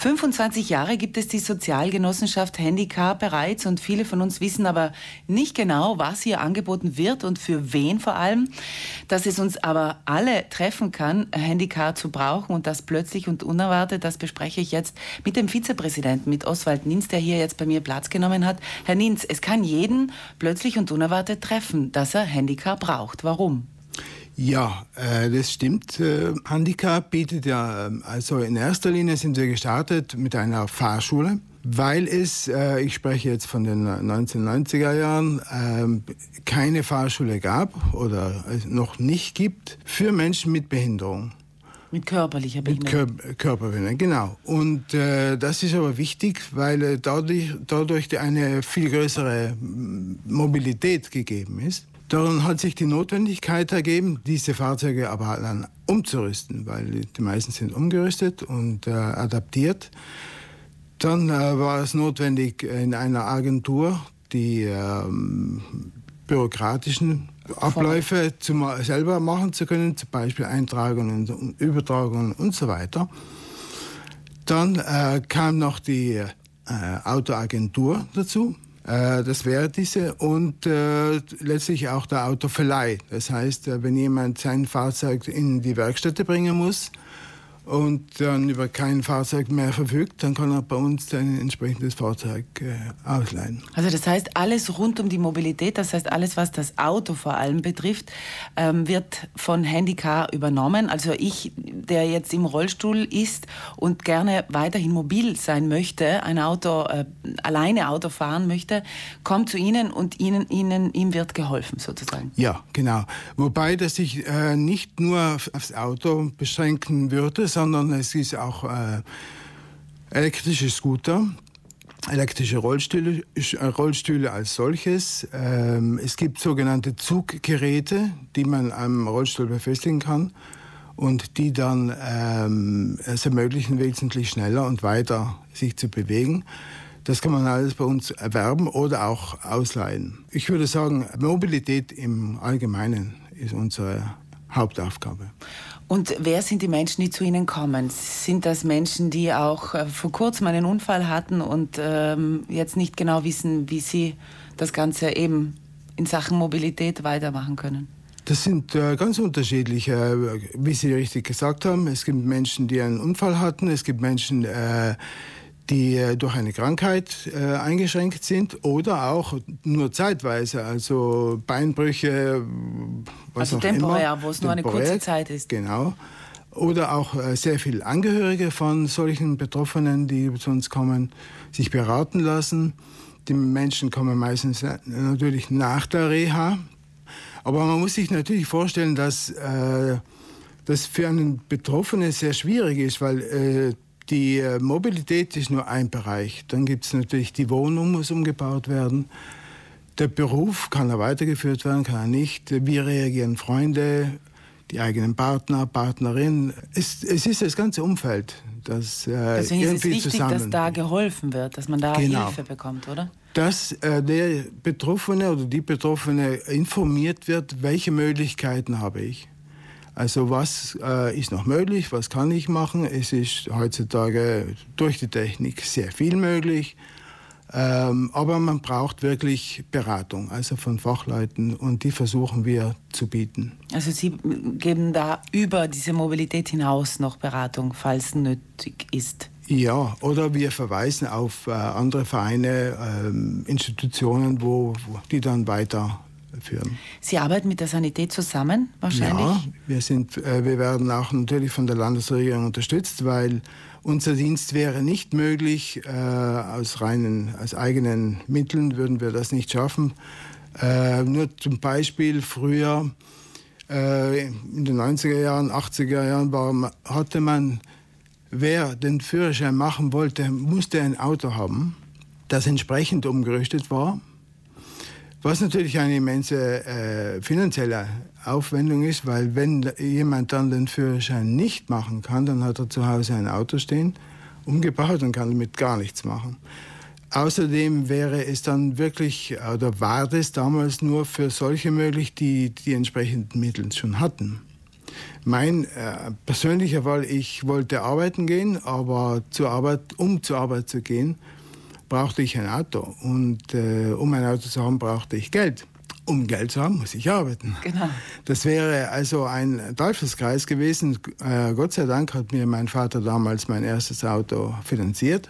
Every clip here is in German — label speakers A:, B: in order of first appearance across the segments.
A: 25 Jahre gibt es die Sozialgenossenschaft Handicap bereits und viele von uns wissen aber nicht genau, was hier angeboten wird und für wen vor allem. Dass es uns aber alle treffen kann, Handicap zu brauchen und das plötzlich und unerwartet, das bespreche ich jetzt mit dem Vizepräsidenten, mit Oswald Ninz, der hier jetzt bei mir Platz genommen hat. Herr Ninz, es kann jeden plötzlich und unerwartet treffen, dass er Handicap braucht. Warum?
B: Ja, äh, das stimmt. Äh, Handicap bietet ja, äh, also in erster Linie sind wir gestartet mit einer Fahrschule, weil es, äh, ich spreche jetzt von den 1990er Jahren, ähm, keine Fahrschule gab oder noch nicht gibt für Menschen mit Behinderung.
A: Mit körperlicher Behinderung.
B: Mit Kör Körperbehinderung, genau. Und äh, das ist aber wichtig, weil äh, dadurch, dadurch eine viel größere Mobilität gegeben ist. Darum hat sich die Notwendigkeit ergeben, diese Fahrzeuge aber dann umzurüsten, weil die meisten sind umgerüstet und äh, adaptiert. Dann äh, war es notwendig, in einer Agentur die ähm, bürokratischen Abläufe zum, selber machen zu können, zum Beispiel Eintragungen und Übertragungen und so weiter. Dann äh, kam noch die äh, Autoagentur dazu. Äh, das wäre diese und äh, letztlich auch der Autoverleih. Das heißt, äh, wenn jemand sein Fahrzeug in die Werkstätte bringen muss, und dann über kein Fahrzeug mehr verfügt, dann kann er bei uns ein entsprechendes Fahrzeug äh, ausleihen.
A: Also das heißt, alles rund um die Mobilität, das heißt alles, was das Auto vor allem betrifft, ähm, wird von Handycar übernommen. Also ich, der jetzt im Rollstuhl ist und gerne weiterhin mobil sein möchte, ein Auto, äh, alleine Auto fahren möchte, kommt zu Ihnen und Ihnen, Ihnen, ihm wird geholfen sozusagen.
B: Ja, genau. Wobei das sich äh, nicht nur aufs Auto beschränken würde, sondern es ist auch äh, elektrische Scooter, elektrische Rollstühle, äh, Rollstühle als solches. Ähm, es gibt sogenannte Zuggeräte, die man am Rollstuhl befestigen kann und die dann ähm, es ermöglichen, wesentlich schneller und weiter sich zu bewegen. Das kann man alles bei uns erwerben oder auch ausleihen. Ich würde sagen, Mobilität im Allgemeinen ist unsere Hauptaufgabe.
A: Und wer sind die Menschen, die zu Ihnen kommen? Sind das Menschen, die auch äh, vor kurzem einen Unfall hatten und ähm, jetzt nicht genau wissen, wie sie das Ganze eben in Sachen Mobilität weitermachen können?
B: Das sind äh, ganz unterschiedliche, äh, wie Sie richtig gesagt haben. Es gibt Menschen, die einen Unfall hatten. Es gibt Menschen, äh, die äh, durch eine Krankheit äh, eingeschränkt sind oder auch nur zeitweise, also Beinbrüche,
A: was also auch temporär, immer. wo es nur eine kurze Zeit ist.
B: Genau. Oder auch äh, sehr viele Angehörige von solchen Betroffenen, die zu uns kommen, sich beraten lassen. Die Menschen kommen meistens äh, natürlich nach der Reha. Aber man muss sich natürlich vorstellen, dass äh, das für einen Betroffenen sehr schwierig ist, weil äh, die äh, Mobilität ist nur ein Bereich. Dann gibt es natürlich die Wohnung, muss umgebaut werden. Der Beruf kann er weitergeführt werden, kann er nicht. Wie reagieren Freunde, die eigenen Partner, Partnerinnen? Es, es ist das ganze Umfeld, das
A: äh, Deswegen irgendwie ist es wichtig, dass da geholfen wird, dass man da genau. Hilfe bekommt, oder?
B: Dass äh, der Betroffene oder die Betroffene informiert wird, welche Möglichkeiten habe ich. Also was äh, ist noch möglich, was kann ich machen? Es ist heutzutage durch die Technik sehr viel möglich. Ähm, aber man braucht wirklich Beratung, also von Fachleuten, und die versuchen wir zu bieten.
A: Also Sie geben da über diese Mobilität hinaus noch Beratung, falls nötig ist?
B: Ja, oder wir verweisen auf äh, andere Vereine, äh, Institutionen, wo, wo, die dann weiter führen.
A: Sie arbeiten mit der Sanität zusammen wahrscheinlich?
B: Ja, wir, sind, äh, wir werden auch natürlich von der Landesregierung unterstützt, weil unser Dienst wäre nicht möglich. Äh, aus reinen, aus eigenen Mitteln würden wir das nicht schaffen. Äh, nur zum Beispiel früher in den 90er Jahren, 80er Jahren war, hatte man, wer den Führerschein machen wollte, musste ein Auto haben, das entsprechend umgerüstet war was natürlich eine immense äh, finanzielle Aufwendung ist, weil wenn jemand dann den Führerschein nicht machen kann, dann hat er zu Hause ein Auto stehen, umgebaut und kann damit gar nichts machen. Außerdem wäre es dann wirklich, oder war das damals nur für solche möglich, die die entsprechenden Mittel schon hatten. Mein äh, persönlicher Fall, ich wollte arbeiten gehen, aber zur Arbeit, um zur Arbeit zu gehen, brauchte ich ein Auto. Und äh, um ein Auto zu haben, brauchte ich Geld. Um Geld zu haben, muss ich arbeiten. Genau. Das wäre also ein Teufelskreis gewesen. Äh, Gott sei Dank hat mir mein Vater damals mein erstes Auto finanziert.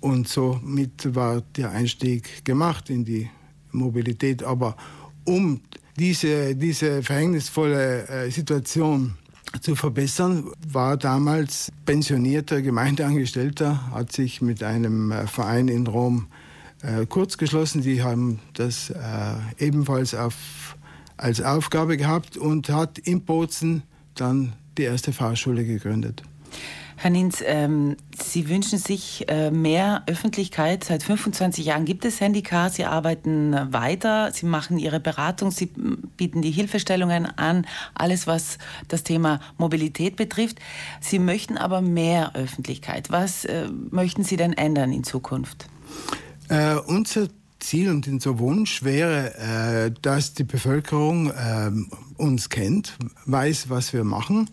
B: Und somit war der Einstieg gemacht in die Mobilität. Aber um diese, diese verhängnisvolle äh, Situation zu verbessern, war damals pensionierter Gemeindeangestellter, hat sich mit einem äh, Verein in Rom äh, kurzgeschlossen. Die haben das äh, ebenfalls auf, als Aufgabe gehabt und hat in Bozen dann die erste Fahrschule gegründet.
A: Herr Ninz, ähm, Sie wünschen sich äh, mehr Öffentlichkeit. Seit 25 Jahren gibt es Handicap. Sie arbeiten weiter, Sie machen Ihre Beratung, Sie bieten die Hilfestellungen an, alles, was das Thema Mobilität betrifft. Sie möchten aber mehr Öffentlichkeit. Was äh, möchten Sie denn ändern in Zukunft?
B: Äh, unser Ziel und unser Wunsch wäre, äh, dass die Bevölkerung äh, uns kennt, weiß, was wir machen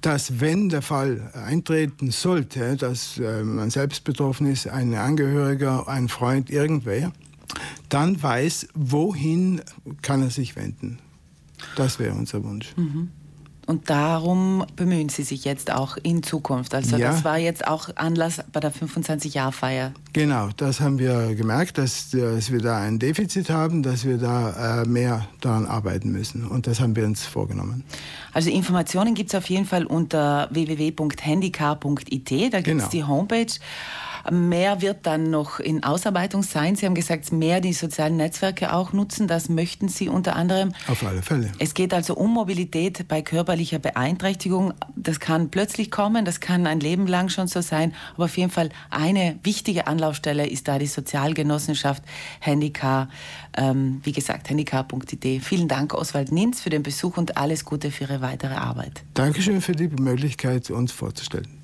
B: dass wenn der Fall eintreten sollte, dass äh, man selbst betroffen ist, ein Angehöriger, ein Freund, irgendwer, dann weiß, wohin kann er sich wenden. Das wäre unser Wunsch. Mhm.
A: Und darum bemühen Sie sich jetzt auch in Zukunft. Also ja. das war jetzt auch Anlass bei der 25-Jahr-Feier.
B: Genau, das haben wir gemerkt, dass, dass, wir da ein Defizit haben, dass wir da äh, mehr daran arbeiten müssen. Und das haben wir uns vorgenommen.
A: Also Informationen gibt es auf jeden Fall unter www.handycar.it. Da gibt es genau. die Homepage. Mehr wird dann noch in Ausarbeitung sein. Sie haben gesagt, mehr die sozialen Netzwerke auch nutzen. Das möchten Sie unter anderem.
B: Auf alle Fälle.
A: Es geht also um Mobilität bei körperlicher Beeinträchtigung. Das kann plötzlich kommen, das kann ein Leben lang schon so sein. Aber auf jeden Fall eine wichtige Anlaufstelle ist da die Sozialgenossenschaft Handicap. Ähm, wie gesagt, handicap.it. Vielen Dank, Oswald Ninz, für den Besuch und alles Gute für Ihre weitere Arbeit.
B: Dankeschön für die Möglichkeit, uns vorzustellen.